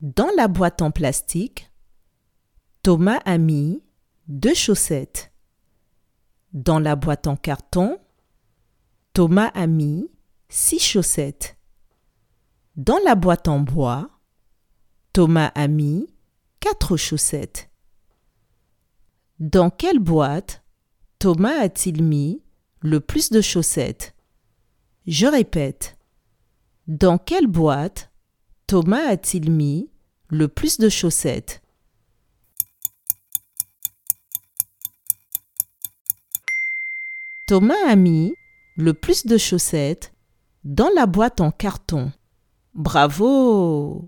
Dans la boîte en plastique, Thomas a mis deux chaussettes. Dans la boîte en carton, Thomas a mis six chaussettes. Dans la boîte en bois, Thomas a mis quatre chaussettes. Dans quelle boîte Thomas a-t-il mis le plus de chaussettes? Je répète. Dans quelle boîte Thomas a-t-il mis le plus de chaussettes? Thomas a mis le plus de chaussettes dans la boîte en carton. Bravo